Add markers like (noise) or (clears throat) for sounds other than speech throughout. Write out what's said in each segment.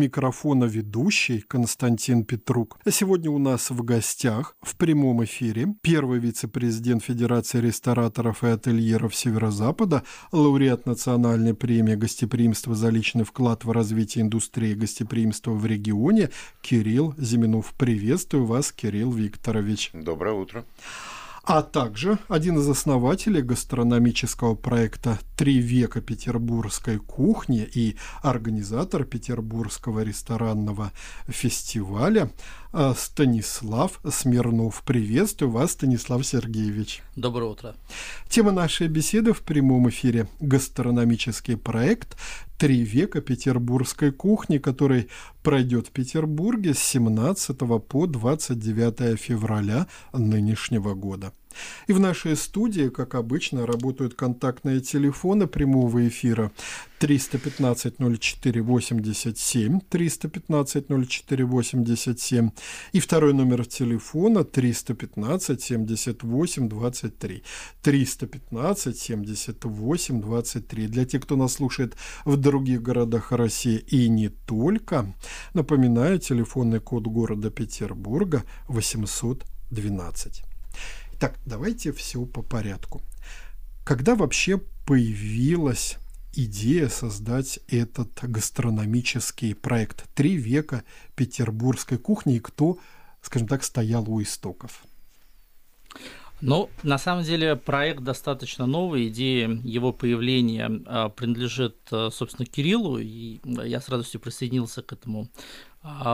микрофона ведущий Константин Петрук. А сегодня у нас в гостях в прямом эфире первый вице-президент Федерации рестораторов и ательеров Северо-Запада, лауреат национальной премии гостеприимства за личный вклад в развитие индустрии гостеприимства в регионе Кирилл Зиминов. Приветствую вас, Кирилл Викторович. Доброе утро а также один из основателей гастрономического проекта «Три века петербургской кухни» и организатор Петербургского ресторанного фестиваля а, Станислав Смирнов. Приветствую вас, Станислав Сергеевич. Доброе утро. Тема нашей беседы в прямом эфире – гастрономический проект «Три века петербургской кухни», который пройдет в Петербурге с 17 по 29 февраля нынешнего года. И в нашей студии, как обычно, работают контактные телефоны прямого эфира 315 04 87, 315 04 87 и второй номер телефона 315 78 23. 315 78 23. Для тех, кто нас слушает в других городах России и не только, напоминаю, телефонный код города Петербурга 812. Так, давайте все по порядку. Когда вообще появилась идея создать этот гастрономический проект «Три века петербургской кухни» и кто, скажем так, стоял у истоков? Ну, на самом деле проект достаточно новый, идея его появления а, принадлежит, а, собственно, Кириллу, и я с радостью присоединился к этому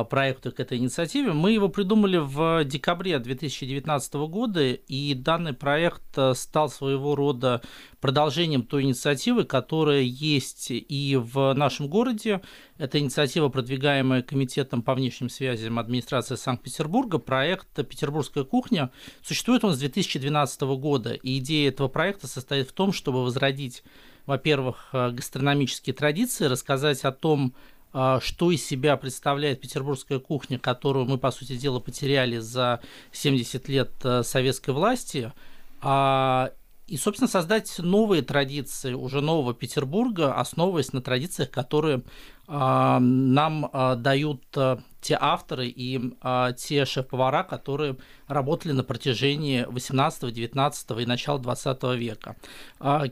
проекту, к этой инициативе. Мы его придумали в декабре 2019 года, и данный проект э, стал своего рода продолжением той инициативы, которая есть и в нашем городе. Это инициатива, продвигаемая Комитетом по внешним связям администрации Санкт-Петербурга. Проект «Петербургская кухня» существует он с 2012 года, и идея этого проекта состоит в том, чтобы возродить во-первых, э, гастрономические традиции, рассказать о том, а, что из себя представляет петербургская кухня, которую мы, по сути дела, потеряли за 70 лет э, советской власти, а, и, собственно, создать новые традиции уже нового Петербурга, основываясь на традициях, которые а, нам дают э, те авторы и те шеф-повара, которые работали на протяжении 18, 19 и начала 20 века.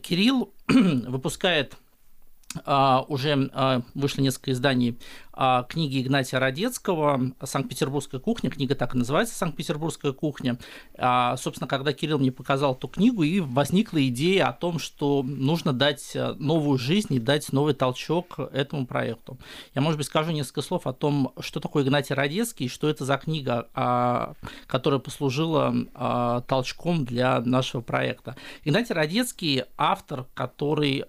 Кирилл (clears throat) выпускает уже uh, вышло несколько изданий книги Игнатия Родецкого «Санкт-Петербургская кухня». Книга так и называется «Санкт-Петербургская кухня». Собственно, когда Кирилл мне показал эту книгу, и возникла идея о том, что нужно дать новую жизнь и дать новый толчок этому проекту. Я, может быть, скажу несколько слов о том, что такое Игнатий Родецкий, что это за книга, которая послужила толчком для нашего проекта. Игнатий Родецкий – автор, который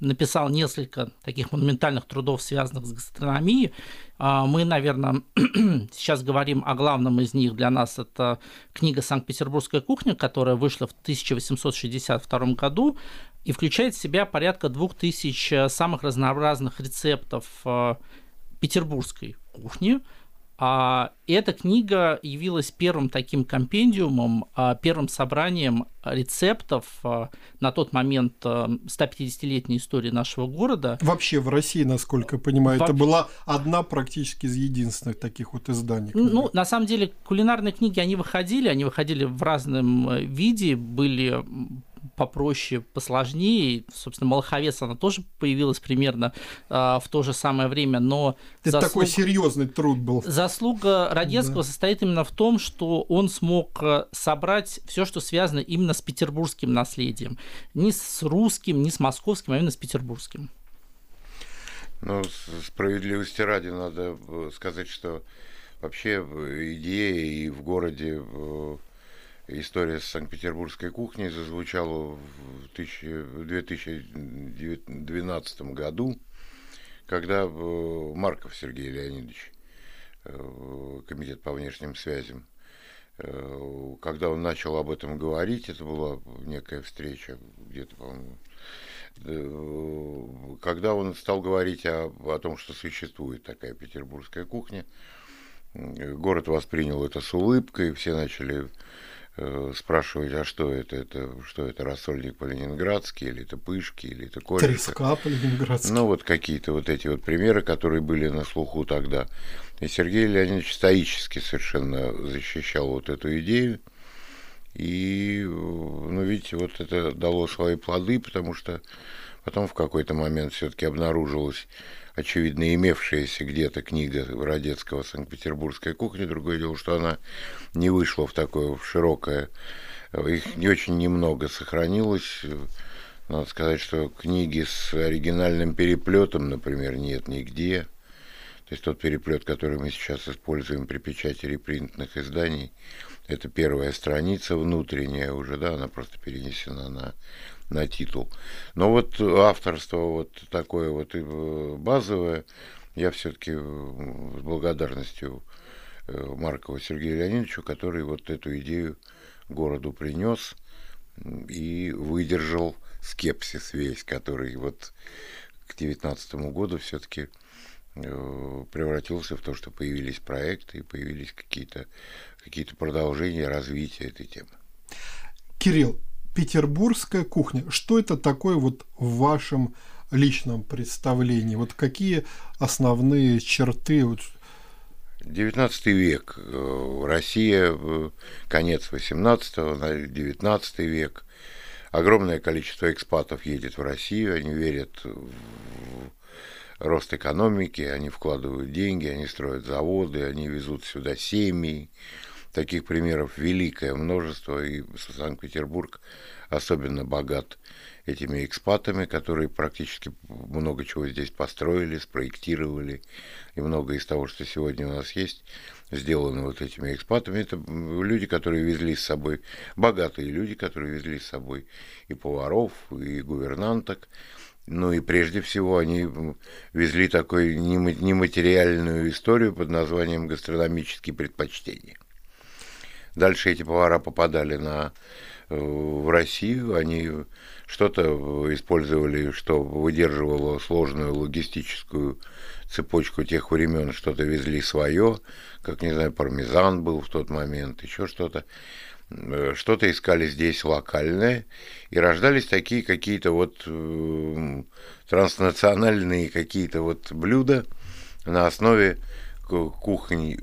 написал несколько таких монументальных трудов, связанных с гастрономией. А, мы, наверное, (clears throat) сейчас говорим о главном из них для нас. Это книга «Санкт-Петербургская кухня», которая вышла в 1862 году и включает в себя порядка двух тысяч самых разнообразных рецептов а, петербургской кухни – а эта книга явилась первым таким компендиумом, а, первым собранием рецептов а, на тот момент 150-летней истории нашего города. Вообще в России, насколько я понимаю, Во... это была одна практически из единственных таких вот изданий. Книги. Ну, на самом деле, кулинарные книги, они выходили, они выходили в разном э, виде, были попроще, посложнее. Собственно, Малаховец, она тоже появилась примерно э, в то же самое время, но... Это заслуг... такой серьезный труд был. Заслуга Радецкого да. состоит именно в том, что он смог э, собрать все, что связано именно с петербургским наследием. Не с русским, не с московским, а именно с петербургским. Ну, справедливости ради надо э, сказать, что вообще идея и в городе история с Санкт-Петербургской кухней зазвучала в 2012 году, когда э, Марков Сергей Леонидович, э, комитет по внешним связям, э, когда он начал об этом говорить, это была некая встреча где-то, по-моему, когда он стал говорить о, о том, что существует такая петербургская кухня, город воспринял это с улыбкой, все начали э, спрашивать, а что это, это, что это рассольник по-ленинградски, или это пышки, или это корица. Треска по-ленинградски. Ну, вот какие-то вот эти вот примеры, которые были на слуху тогда. И Сергей Леонидович стоически совершенно защищал вот эту идею. И, ну, видите, вот это дало свои плоды, потому что потом в какой-то момент все-таки обнаружилось очевидно, имевшаяся где-то книга Родецкого «Санкт-Петербургская кухня». Другое дело, что она не вышла в такое широкое, их не очень немного сохранилось. Надо сказать, что книги с оригинальным переплетом, например, нет нигде. То есть тот переплет, который мы сейчас используем при печати репринтных изданий, это первая страница внутренняя уже, да, она просто перенесена на на титул. Но вот авторство вот такое вот э, базовое, я все-таки э, с благодарностью э, Маркова Сергею Леонидовичу, который вот эту идею городу принес и выдержал скепсис весь, который вот к девятнадцатому году все-таки превратился в то, что появились проекты и появились какие-то какие продолжения развития этой темы. Кирилл, петербургская кухня. Что это такое вот в вашем личном представлении? Вот какие основные черты? Вот... 19 век, э, Россия, э, конец 18 19 век. Огромное количество экспатов едет в Россию, они верят в рост экономики, они вкладывают деньги, они строят заводы, они везут сюда семьи, Таких примеров великое множество, и Санкт-Петербург особенно богат этими экспатами, которые практически много чего здесь построили, спроектировали, и много из того, что сегодня у нас есть, сделано вот этими экспатами. Это люди, которые везли с собой, богатые люди, которые везли с собой и поваров, и гувернанток, ну и прежде всего они везли такую нематериальную историю под названием гастрономические предпочтения. Дальше эти повара попадали на, э, в Россию, они что-то использовали, что выдерживало сложную логистическую цепочку тех времен, что-то везли свое, как, не знаю, пармезан был в тот момент, еще что-то. Э, что-то искали здесь локальное, и рождались такие какие-то вот э, транснациональные какие-то вот блюда на основе кухонь,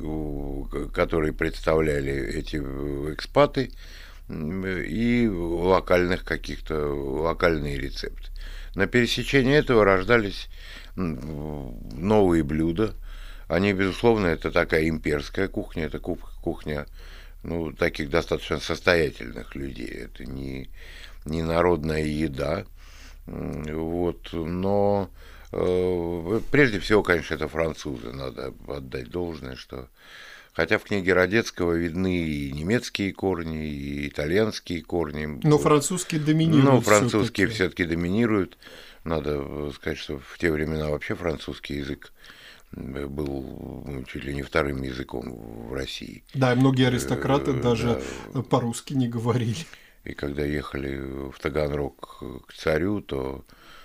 которые представляли эти экспаты, и локальных каких-то, локальные рецепты. На пересечении этого рождались новые блюда. Они, безусловно, это такая имперская кухня, это кухня ну, таких достаточно состоятельных людей. Это не, не народная еда. Вот, но Э, прежде всего, конечно, это французы, надо отдать должное, что Хотя в книге Родецкого видны и немецкие корни, и итальянские корни. Но французские доминируют. Но французские все-таки доминируют. Надо сказать, что в те времена вообще французский язык был ну, чуть ли не вторым языком в России. Да, и многие аристократы э, даже да. по-русски не говорили. И когда ехали в Таганрог к царю, то Э,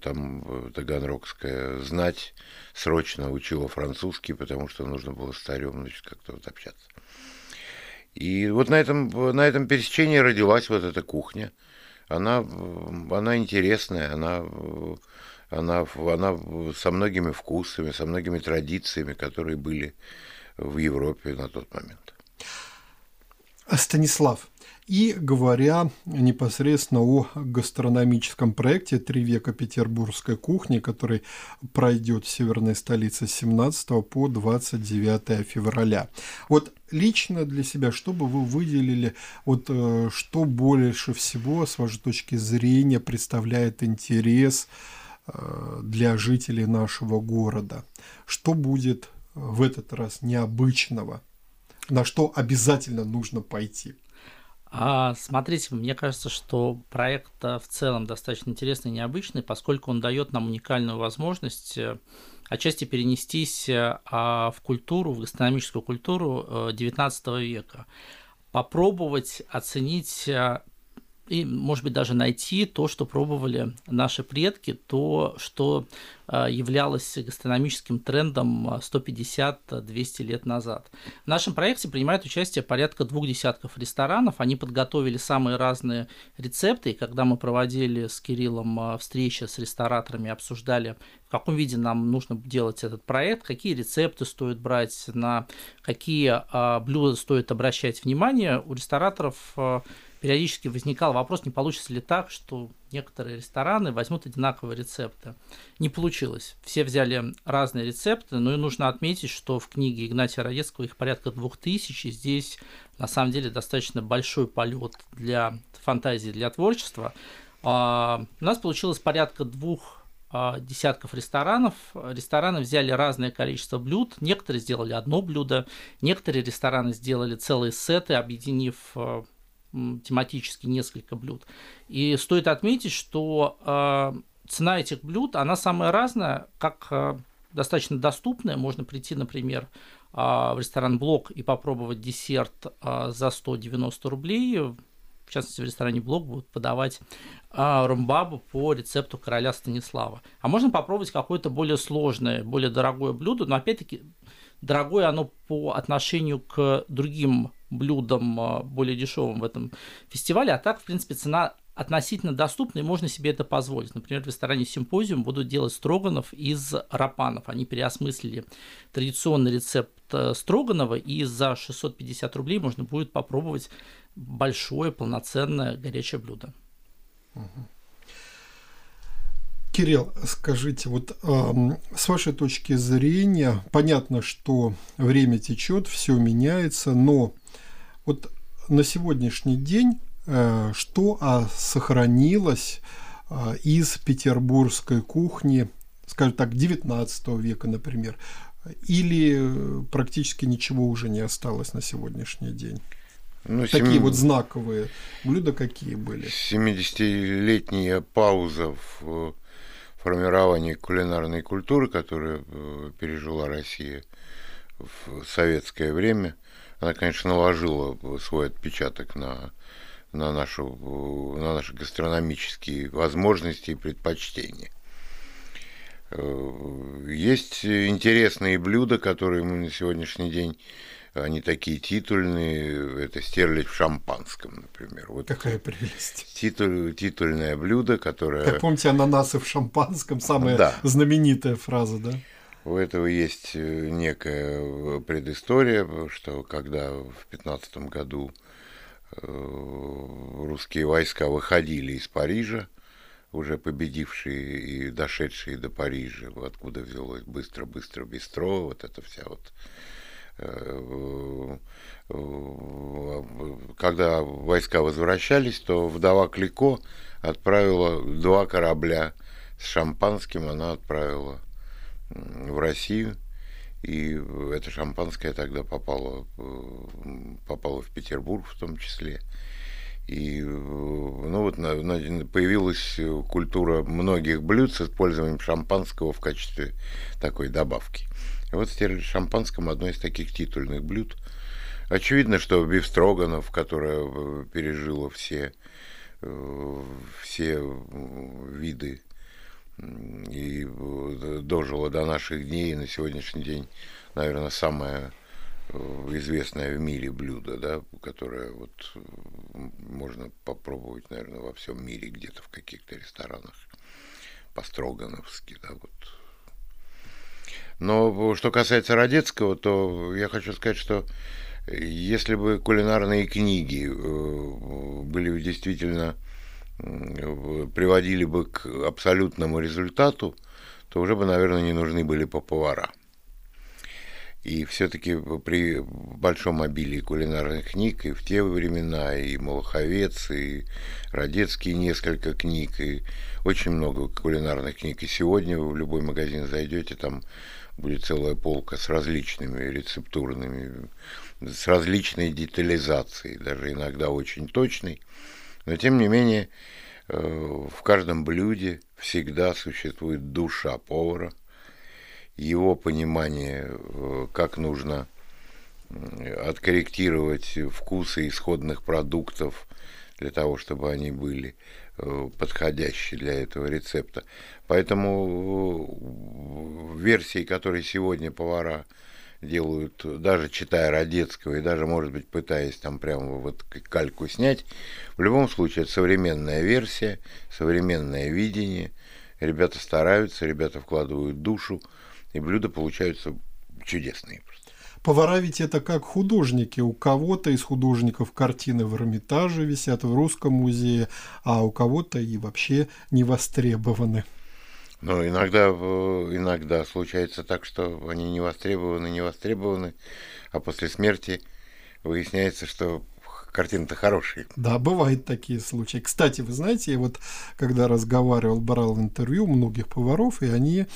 там э, таганрогская знать срочно учила французский, потому что нужно было с царем значит, как-то вот общаться. И вот на этом, на этом пересечении родилась вот эта кухня. Она, она интересная, она, она, она со многими вкусами, со многими традициями, которые были в Европе на тот момент. Станислав, и говоря непосредственно о гастрономическом проекте «Три века петербургской кухни», который пройдет в северной столице с 17 по 29 февраля. Вот лично для себя, что бы вы выделили, вот э, что больше всего, с вашей точки зрения, представляет интерес э, для жителей нашего города? Что будет в этот раз необычного? На что обязательно нужно пойти? А, смотрите, мне кажется, что проект в целом достаточно интересный и необычный, поскольку он дает нам уникальную возможность э, отчасти перенестись э, а, в культуру, в гастрономическую культуру XIX э, века, попробовать оценить и, может быть, даже найти то, что пробовали наши предки, то, что а, являлось гастрономическим трендом 150-200 лет назад. В нашем проекте принимает участие порядка двух десятков ресторанов. Они подготовили самые разные рецепты. И когда мы проводили с Кириллом а, встречи с рестораторами, обсуждали, в каком виде нам нужно делать этот проект, какие рецепты стоит брать, на какие а, блюда стоит обращать внимание, у рестораторов периодически возникал вопрос, не получится ли так, что некоторые рестораны возьмут одинаковые рецепты. Не получилось. Все взяли разные рецепты, но и нужно отметить, что в книге Игнатия Раецкого их порядка двух тысяч, и здесь на самом деле достаточно большой полет для фантазии, для творчества. А, у нас получилось порядка двух а, десятков ресторанов. Рестораны взяли разное количество блюд. Некоторые сделали одно блюдо, некоторые рестораны сделали целые сеты, объединив а, тематически несколько блюд. И стоит отметить, что э, цена этих блюд, она самая разная, как э, достаточно доступная. Можно прийти, например, э, в ресторан Блок и попробовать десерт за 190 рублей. В частности, в ресторане Блок будут подавать ромбабу по рецепту короля Станислава. А можно попробовать какое-то более сложное, более дорогое блюдо, но опять-таки дорогое оно по отношению к другим блюдам а, более дешевым в этом фестивале, а так, в принципе, цена относительно доступна, и можно себе это позволить. Например, в ресторане «Симпозиум» будут делать строганов из рапанов. Они переосмыслили традиционный рецепт э, строганова, и за 650 рублей можно будет попробовать большое, полноценное горячее блюдо. Кирилл, скажите, вот э, с вашей точки зрения, понятно, что время течет, все меняется, но вот на сегодняшний день э, что а, сохранилось э, из петербургской кухни, скажем так, 19 века, например, или практически ничего уже не осталось на сегодняшний день? Ну, Такие 7... вот знаковые блюда какие были? 70-летняя пауза в формировании кулинарной культуры, которую э, пережила Россия в советское время – она, конечно, наложила свой отпечаток на, на, нашу, на наши гастрономические возможности и предпочтения. Э, есть интересные блюда, которые мы на сегодняшний день они такие титульные, это стерлядь в шампанском, например. Вот Какая прелесть. Титуль, титульное блюдо, которое... Как помните, ананасы в шампанском, самая да. знаменитая фраза, да? У этого есть э, некая э, предыстория, что когда в 15 году э, русские войска выходили из Парижа, уже победившие и дошедшие до Парижа, откуда взялось быстро-быстро бистро, вот это вся вот когда войска возвращались, то вдова Клико отправила два корабля с шампанским, она отправила в Россию. И это шампанское тогда попало, попало в Петербург в том числе. И ну вот появилась культура многих блюд с использованием шампанского в качестве такой добавки. И вот стерлядь шампанском одно из таких титульных блюд. Очевидно, что бифстроганов, которая пережила все, все виды и э, дожило до наших дней, и на сегодняшний день, наверное, самое э, известное в мире блюдо, да, которое вот э, можно попробовать, наверное, во всем мире где-то в каких-то ресторанах по-строгановски, да, вот. Но что касается Родецкого, то я хочу сказать, что если бы кулинарные книги были действительно приводили бы к абсолютному результату, то уже бы, наверное, не нужны были бы повара. И все-таки при большом обилии кулинарных книг и в те времена, и Малаховец, и Родецкий несколько книг, и очень много кулинарных книг. И сегодня вы в любой магазин зайдете, там будет целая полка с различными рецептурными, с различной детализацией, даже иногда очень точной. Но тем не менее, э, в каждом блюде всегда существует душа повара, его понимание, э, как нужно откорректировать вкусы исходных продуктов для того, чтобы они были э, подходящие для этого рецепта. Поэтому версии, которые сегодня повара делают, даже читая Родецкого и даже, может быть, пытаясь там прямо вот кальку снять, в любом случае это современная версия, современное видение. Ребята стараются, ребята вкладывают душу, и блюда получаются чудесные. Повара ведь это как художники. У кого-то из художников картины в Эрмитаже висят в Русском музее, а у кого-то и вообще не востребованы. Ну, иногда, иногда случается так, что они не востребованы, не востребованы, а после смерти выясняется, что картины-то хорошие. Да, бывают такие случаи. Кстати, вы знаете, я вот когда разговаривал, брал интервью многих поваров, и они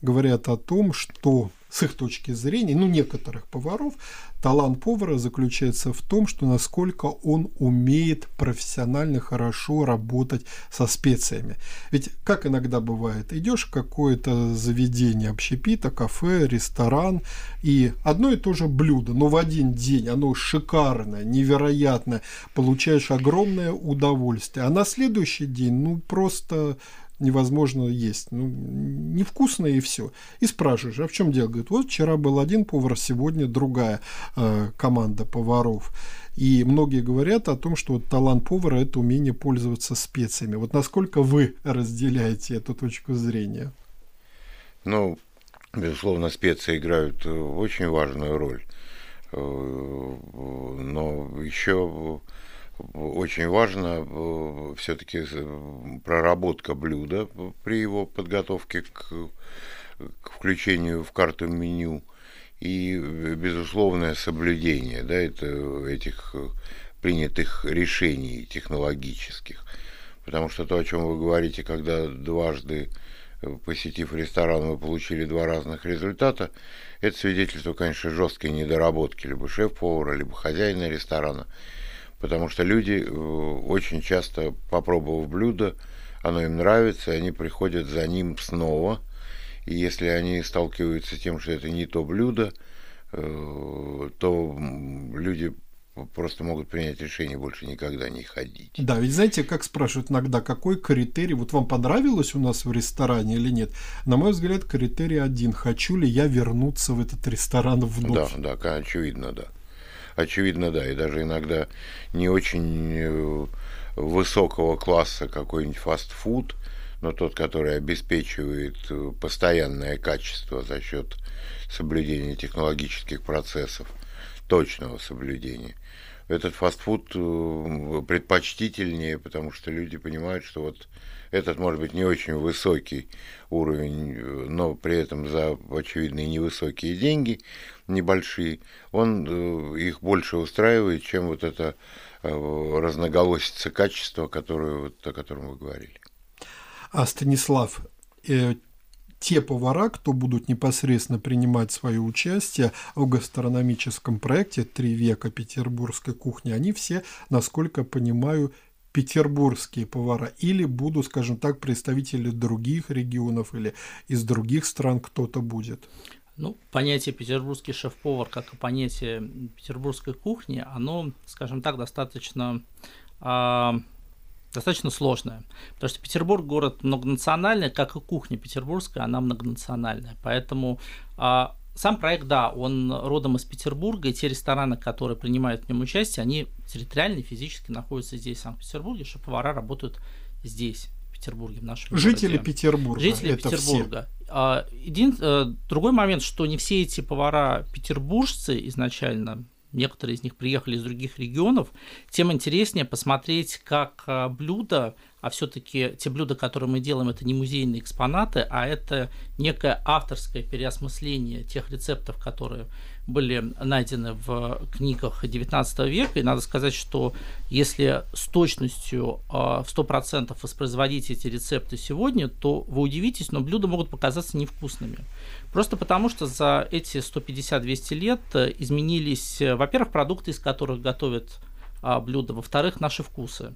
говорят о том, что с их точки зрения, ну, некоторых поваров, талант повара заключается в том, что насколько он умеет профессионально хорошо работать со специями. Ведь как иногда бывает, идешь в какое-то заведение общепита, кафе, ресторан, и одно и то же блюдо, но в один день оно шикарное, невероятное, получаешь огромное удовольствие, а на следующий день, ну, просто невозможно есть. Ну, невкусно и все. И спрашиваешь, а в чем дело? Говорит, вот вчера был один повар, сегодня другая э, команда поваров. И многие говорят о том, что вот талант повара – это умение пользоваться специями. Вот насколько вы разделяете эту точку зрения? Ну, безусловно, специи играют э, очень важную роль. Э, но еще очень важно э, все-таки проработка блюда при его подготовке к, к включению в карту меню и безусловное соблюдение да, это, этих принятых решений технологических. Потому что то, о чем вы говорите, когда дважды посетив ресторан, вы получили два разных результата, это свидетельство, конечно, жесткой недоработки либо шеф-повара, либо хозяина ресторана потому что люди э, очень часто, попробовав блюдо, оно им нравится, и они приходят за ним снова. И если они сталкиваются с тем, что это не то блюдо, э, то люди просто могут принять решение больше никогда не ходить. Да, ведь знаете, как спрашивают иногда, какой критерий, вот вам понравилось у нас в ресторане или нет? На мой взгляд, критерий один, хочу ли я вернуться в этот ресторан вновь? Да, да, очевидно, да очевидно, да, и даже иногда не очень э, высокого класса какой-нибудь фастфуд, но тот, который обеспечивает э, постоянное качество за счет соблюдения технологических процессов, точного соблюдения. Этот фастфуд э, предпочтительнее, потому что люди понимают, что вот этот может быть не очень высокий уровень, но при этом за очевидные невысокие деньги, небольшие, он э, их больше устраивает, чем вот это э, разноголосица качества, которое, вот, о котором вы говорили. А Станислав, э, те повара, кто будут непосредственно принимать свое участие в гастрономическом проекте «Три века петербургской кухни», они все, насколько понимаю, петербургские повара или будут, скажем так, представители других регионов или из других стран кто-то будет? Ну, понятие петербургский шеф-повар, как и понятие петербургской кухни, оно, скажем так, достаточно э, достаточно сложное. Потому что Петербург город многонациональный, как и кухня петербургская, она многонациональная. Поэтому э, сам проект, да, он родом из Петербурга, и те рестораны, которые принимают в нем участие, они территориально физически находятся здесь, в Санкт-Петербурге, что повара работают здесь, в Петербурге, в нашем Жители городе. Петербурга. Жители это Петербурга. Все. А, един... Э, другой момент, что не все эти повара петербуржцы изначально, некоторые из них приехали из других регионов, тем интереснее посмотреть, как э, блюда а все-таки те блюда, которые мы делаем, это не музейные экспонаты, а это некое авторское переосмысление тех рецептов, которые были найдены в книгах XIX века. И надо сказать, что если с точностью а, в 100% воспроизводить эти рецепты сегодня, то вы удивитесь, но блюда могут показаться невкусными. Просто потому, что за эти 150-200 лет изменились, во-первых, продукты, из которых готовят а, блюда, во-вторых, наши вкусы.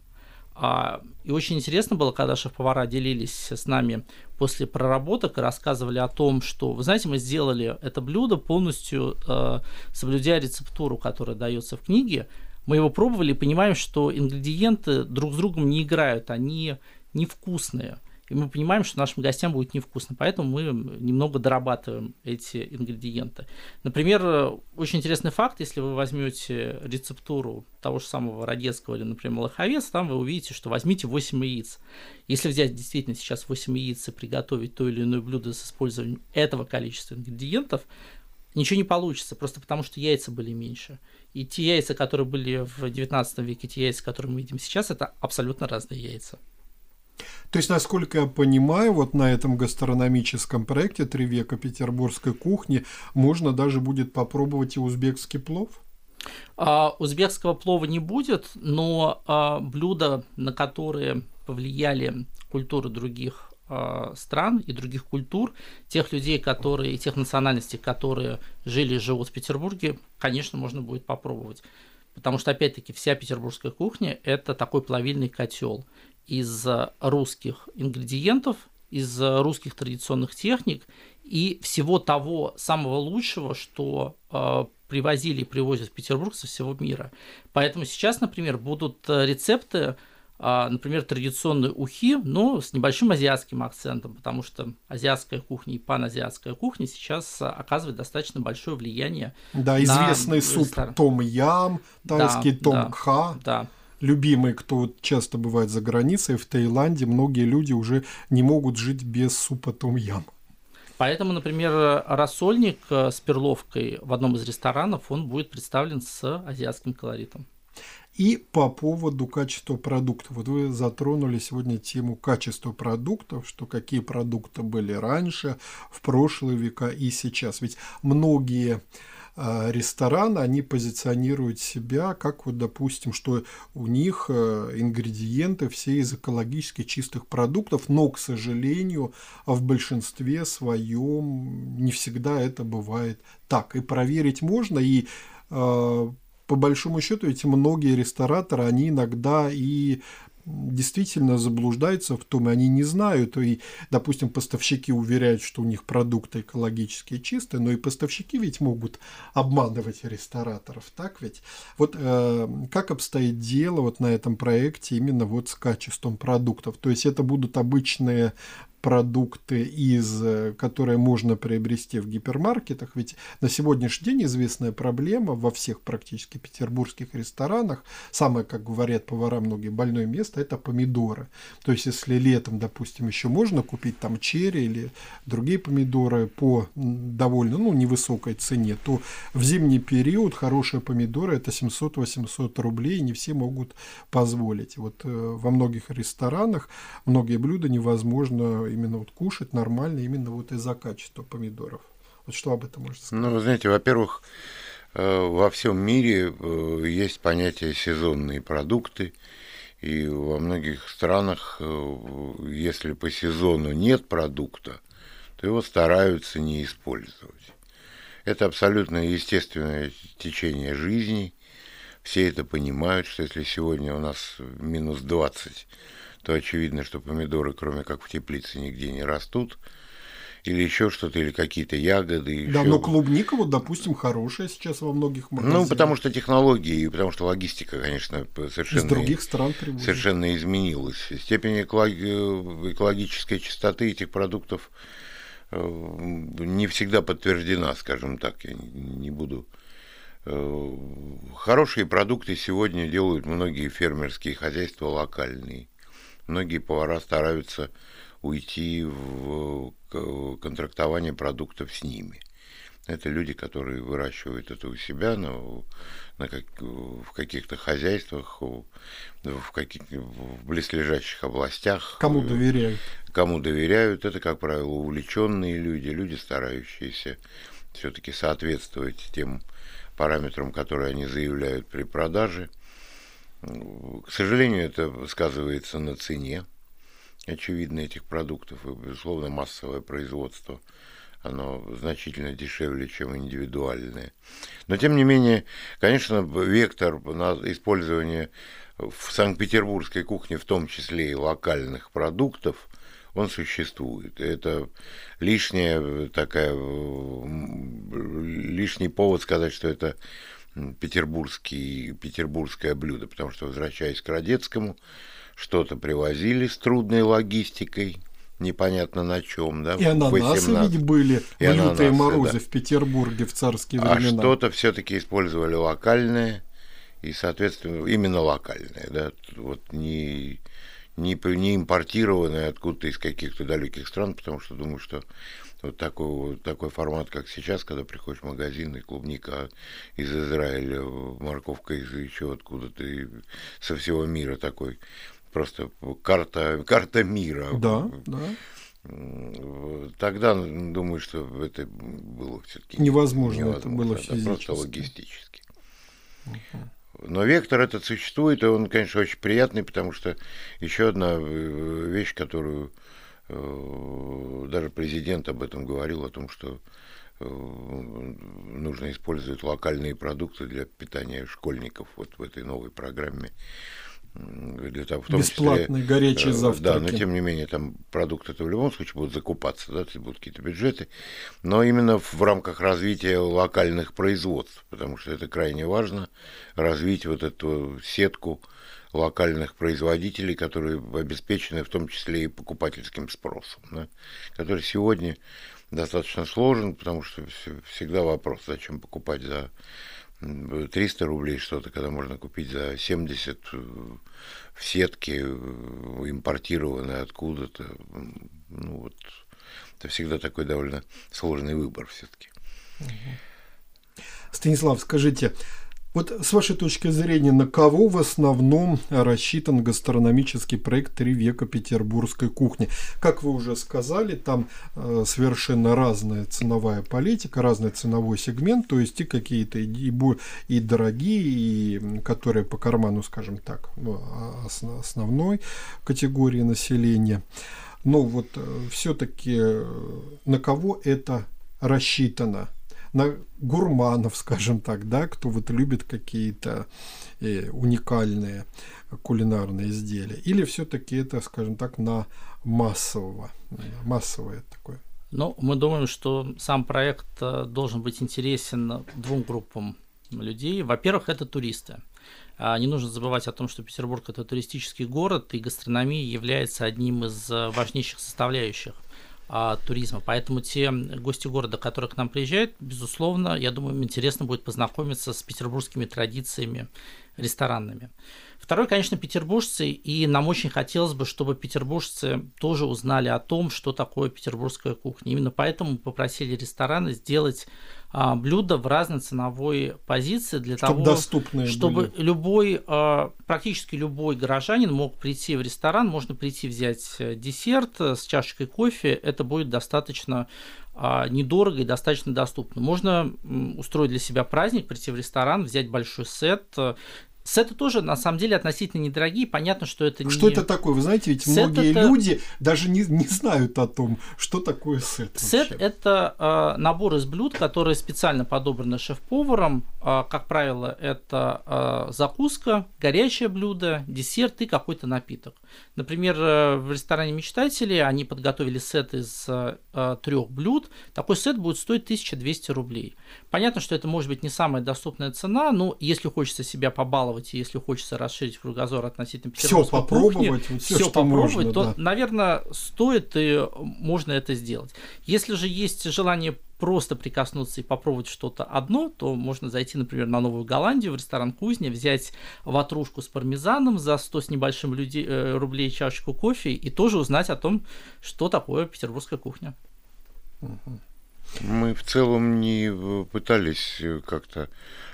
А, и очень интересно было, когда шеф-повара делились с нами после проработок и рассказывали о том, что, вы знаете, мы сделали это блюдо полностью э, соблюдя рецептуру, которая дается в книге, Мы его пробовали и понимаем, что ингредиенты друг с другом не играют, они невкусные и мы понимаем, что нашим гостям будет невкусно, поэтому мы немного дорабатываем эти ингредиенты. Например, очень интересный факт, если вы возьмете рецептуру того же самого Родецкого или, например, Лоховец, там вы увидите, что возьмите 8 яиц. Если взять действительно сейчас 8 яиц и приготовить то или иное блюдо с использованием этого количества ингредиентов, ничего не получится, просто потому что яйца были меньше. И те яйца, которые были в 19 веке, те яйца, которые мы видим сейчас, это абсолютно разные яйца. То есть, насколько я понимаю, вот на этом гастрономическом проекте «Три века петербургской кухни» можно даже будет попробовать и узбекский плов? А, узбекского плова не будет, но а, блюда, на которые повлияли культуры других а, стран и других культур, тех людей, которые, и тех национальностей, которые жили и живут в Петербурге, конечно, можно будет попробовать. Потому что, опять-таки, вся петербургская кухня – это такой плавильный котел из русских ингредиентов, из русских традиционных техник и всего того самого лучшего, что э, привозили и привозят в Петербург со всего мира. Поэтому сейчас, например, будут рецепты, э, например, традиционной ухи, но с небольшим азиатским акцентом, потому что азиатская кухня и паназиатская кухня сейчас оказывает достаточно большое влияние. Да, известный суп том-ям, тайский да, том-кха. Да, да любимый, кто часто бывает за границей, в Таиланде многие люди уже не могут жить без супа том-ям. Поэтому, например, рассольник э, с перловкой в одном из ресторанов, он будет представлен с азиатским колоритом. И по поводу качества продуктов. Вот вы затронули сегодня тему качества продуктов, что какие продукты были раньше, в прошлые века и сейчас. Ведь многие а, рестораны, они позиционируют себя как вот, допустим, что у них э, ингредиенты все из экологически чистых продуктов, но, к сожалению, в большинстве своем не всегда это бывает так. И проверить можно, и а, по большому счету эти многие рестораторы, они иногда и действительно заблуждаются в том, и они не знают, и, допустим, поставщики уверяют, что у них продукты экологически чистые, но и поставщики ведь могут обманывать рестораторов, так ведь? Вот э, как обстоит дело вот на этом проекте именно вот с качеством продуктов? То есть это будут обычные продукты, из, э, которые можно приобрести в гипермаркетах. Ведь на сегодняшний день известная проблема во всех практически петербургских ресторанах, самое, как говорят повара многие, больное место – это помидоры. То есть, если летом, допустим, еще можно купить там черри или другие помидоры по довольно ну, невысокой цене, то в зимний период хорошие помидоры – это 700-800 рублей, и не все могут позволить. Вот э, во многих ресторанах многие блюда невозможно именно вот кушать нормально именно вот из-за качества помидоров. Вот что об этом можно сказать? Ну, вы знаете, во-первых, э, во всем мире э, есть понятие сезонные продукты, и во многих странах, э, если по сезону нет продукта, то его стараются не использовать. Это абсолютно естественное течение жизни. Все это понимают, что если сегодня у нас минус 20 то очевидно, что помидоры, кроме как в теплице, нигде не растут. Или еще что-то, или какие-то ягоды. Да, еще... но клубника, вот, допустим, хорошая сейчас во многих магазинах. Ну, потому что технологии, и потому что логистика, конечно, совершенно, Из других стран привозят. совершенно изменилась. Степень экологической чистоты этих продуктов э, не всегда подтверждена, скажем так, я не буду э, Хорошие продукты сегодня делают многие фермерские хозяйства локальные многие повара стараются уйти в контрактование продуктов с ними. Это люди, которые выращивают это у себя на, на как, в каких-то хозяйствах, в, каких, в близлежащих областях. Кому доверяют? Кому доверяют. Это, как правило, увлеченные люди, люди, старающиеся все-таки соответствовать тем параметрам, которые они заявляют при продаже. К сожалению, это сказывается на цене, очевидно, этих продуктов. И, безусловно, массовое производство, оно значительно дешевле, чем индивидуальное. Но, тем не менее, конечно, вектор на использование в Санкт-Петербургской кухне, в том числе и локальных продуктов, он существует. Это лишняя такая, лишний повод сказать, что это петербургский, петербургское блюдо, потому что, возвращаясь к Родецкому, что-то привозили с трудной логистикой, непонятно на чем, да. И ананасы 18. ведь были и в лютые морозы да. в Петербурге в царские а времена. А что-то все-таки использовали локальное, и, соответственно, именно локальное, да, вот не, не, не импортированное откуда-то из каких-то далеких стран, потому что думаю, что вот такой, вот такой формат, как сейчас, когда приходишь в магазин, и клубника из Израиля, морковка из еще откуда-то, и со всего мира такой, просто карта, карта мира. Да, да. Тогда думаю, что это было все-таки невозможно, невозможно, это было физически. Просто логистически. Но вектор этот существует, и он, конечно, очень приятный, потому что еще одна э, вещь, которую Э, даже президент об этом говорил, о том, что э, нужно использовать локальные продукты для питания школьников вот в этой новой программе. Для того, в том Бесплатные числе, горячие э, завтраки. Да, но тем не менее там продукты-то в любом случае будут закупаться, да, то будут какие-то бюджеты, но именно в рамках развития локальных производств, потому что это крайне важно, развить вот эту сетку локальных производителей, которые обеспечены в том числе и покупательским спросом, да, который сегодня достаточно сложен, потому что всегда вопрос, зачем покупать за 300 рублей что-то, когда можно купить за 70 э, в сетке, э, импортированное откуда-то. Ну вот, это всегда такой довольно сложный выбор все-таки. Станислав, скажите, вот с вашей точки зрения, на кого в основном рассчитан гастрономический проект «Три века петербургской кухни»? Как вы уже сказали, там э, совершенно разная ценовая политика, разный ценовой сегмент, то есть и какие-то и, и дорогие, и которые по карману, скажем так, ну, а, основной категории населения. Но вот э, все-таки э, на кого это рассчитано? На гурманов, скажем так, да, кто вот любит какие-то э, уникальные кулинарные изделия, или все-таки это, скажем так, на массового, массовое такое? Ну, мы думаем, что сам проект э, должен быть интересен двум группам людей. Во-первых, это туристы. А, не нужно забывать о том, что Петербург это туристический город, и гастрономия является одним из э, важнейших составляющих а, туризма. Поэтому те гости города, которые к нам приезжают, безусловно, я думаю, им интересно будет познакомиться с петербургскими традициями ресторанными. Второй, конечно, петербуржцы, и нам очень хотелось бы, чтобы петербуржцы тоже узнали о том, что такое петербургская кухня. Именно поэтому мы попросили рестораны сделать блюда в разной ценовой позиции для чтобы того, доступные чтобы были. любой, а, практически любой горожанин мог прийти в ресторан, можно прийти взять э, десерт э, с чашечкой кофе, это будет достаточно а, недорого и достаточно доступно. Можно устроить для себя праздник, прийти в ресторан, взять большой сет, э, Сеты тоже, на самом деле, относительно недорогие. Понятно, что это не... Что это такое? Вы знаете, ведь сет многие это... люди даже не, не знают о том, что такое сет. Сет – это э, набор из блюд, которые специально подобраны шеф-поваром. Э, как правило, это э, закуска, горячее блюдо, десерт и какой-то напиток. Например, э, в ресторане «Мечтатели» они подготовили сет из э, трех блюд. Такой сет будет стоить 1200 рублей. Понятно, что это может быть не самая доступная цена, но если хочется себя побаловать, и если хочется расширить кругозор относительно петербургской все попробовать, кухни, все, все попробовать, можно, то, да. наверное, стоит и можно это сделать. Если же есть желание просто прикоснуться и попробовать что-то одно, то можно зайти, например, на Новую Голландию, в ресторан Кузня, взять ватрушку с пармезаном за 100 с небольшим людей, э, рублей чашечку кофе и тоже узнать о том, что такое петербургская кухня. Мы в целом не пытались как-то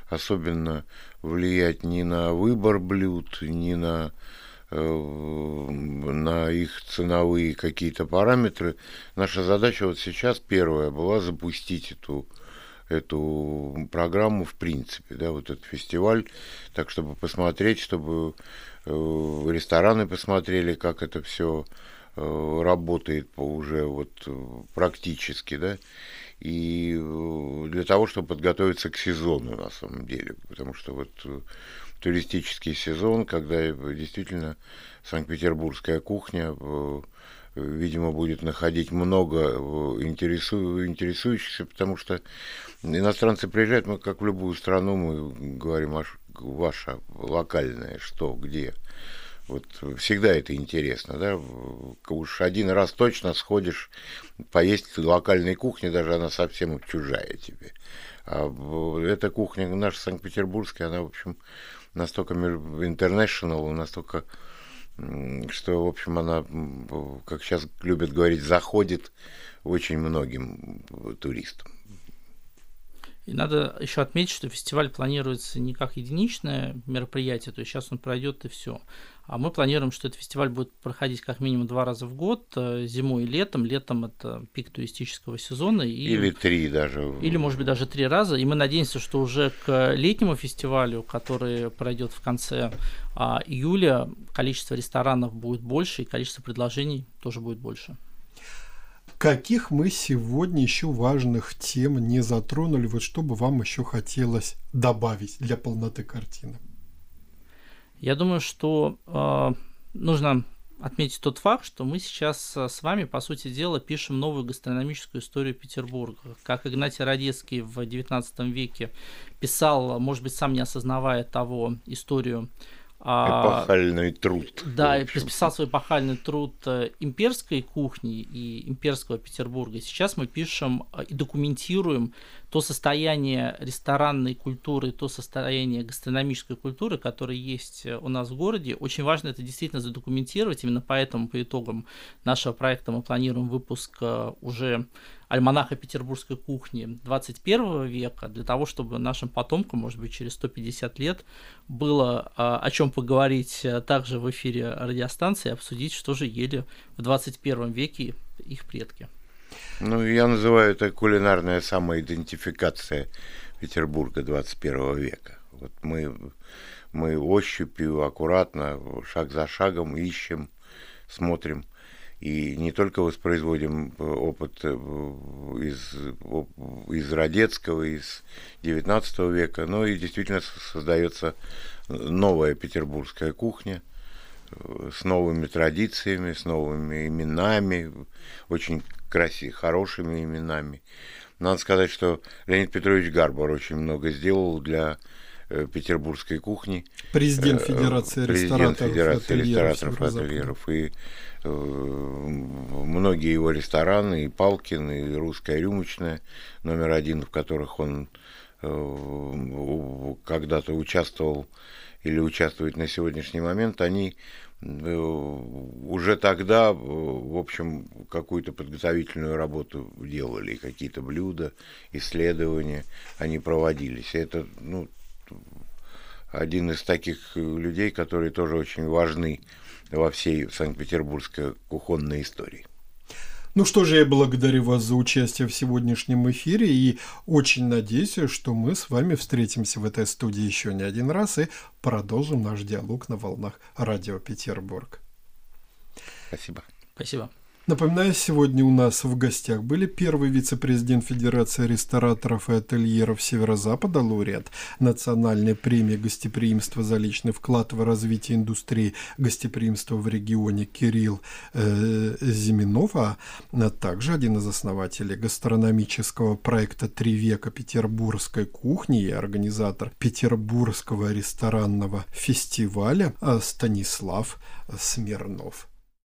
особенно влиять ни на выбор блюд, ни на, э, на их ценовые какие-то параметры. Наша задача вот сейчас первая была запустить эту эту программу в принципе, да, вот этот фестиваль, так чтобы посмотреть, чтобы э, рестораны посмотрели, как это все э, работает по уже вот практически, да, и э, для того, чтобы подготовиться к сезону на самом деле, потому что вот э, туристический сезон, когда действительно Санкт-Петербургская кухня э, видимо, будет находить много интересу, интересующихся, потому что иностранцы приезжают, мы как в любую страну, мы говорим, ваша локальная, что, где. Вот всегда это интересно, да, уж один раз точно сходишь поесть локальной кухни, даже она совсем чужая тебе. А эта кухня наша санкт-петербургская, она, в общем, настолько international, настолько что, в общем, она, как сейчас любят говорить, заходит очень многим туристам. И надо еще отметить, что фестиваль планируется не как единичное мероприятие, то есть сейчас он пройдет и все. А мы планируем, что этот фестиваль будет проходить как минимум два раза в год, э, зимой и летом. Летом это пик туристического сезона. И, или три даже. Или, может быть, даже три раза. И мы надеемся, что уже к летнему фестивалю, который пройдет в конце а, июля, количество ресторанов будет больше, и количество предложений тоже будет больше. Каких мы сегодня еще важных тем не затронули, вот что бы вам еще хотелось добавить для полноты картины? Я думаю, что э, нужно отметить тот факт, что мы сейчас э, с вами, по сути дела, пишем новую гастрономическую историю Петербурга. Как Игнатий Радецкий в XIX веке писал, может быть, сам не осознавая того, историю а, эпохальный труд. Да, писал свой эпохальный труд э, имперской кухни и имперского Петербурга. Сейчас мы пишем э, и документируем то состояние ресторанной культуры, то состояние гастрономической культуры, которое есть э, у нас в городе. Очень важно это действительно задокументировать. Именно поэтому по итогам нашего проекта мы планируем выпуск уже альманаха петербургской кухни 21 века, для того, чтобы нашим потомкам, может быть, через 150 лет было а, о чем поговорить э, также в эфире радиостанции, обсудить, что же ели в 21 веке их предки. Ну, я называю это кулинарная самоидентификация Петербурга 21 века. Вот мы, мы ощупью, аккуратно, шаг за шагом ищем, смотрим – и не только воспроизводим э, опыт э, из, из Родецкого, из XIX века, но и действительно создается новая петербургская кухня э, с новыми традициями, с новыми именами, очень красивыми, хорошими именами. Надо сказать, что Леонид Петрович Гарбар очень много сделал для петербургской кухни. Президент Федерации Президент рестораторов, Федерации рестораторов, ательеров. И Э, многие его рестораны, и Палкин, и Русская рюмочная, номер один, в которых он э, когда-то участвовал или участвует на сегодняшний момент, они э, уже тогда, в общем, какую-то подготовительную работу делали, какие-то блюда, исследования, они проводились. Это, ну, один из таких людей, которые тоже очень важны во всей Санкт-Петербургской кухонной истории. Ну что же, я благодарю вас за участие в сегодняшнем эфире и очень надеюсь, что мы с вами встретимся в этой студии еще не один раз и продолжим наш диалог на волнах Радио Петербург. Спасибо. Спасибо. Напоминаю, сегодня у нас в гостях были первый вице-президент Федерации рестораторов и ательеров Северо-Запада, лауреат Национальной премии гостеприимства за личный вклад в развитие индустрии гостеприимства в регионе Кирилл э, Зиминов, а также один из основателей гастрономического проекта «Три века петербургской кухни» и организатор Петербургского ресторанного фестиваля Станислав Смирнов.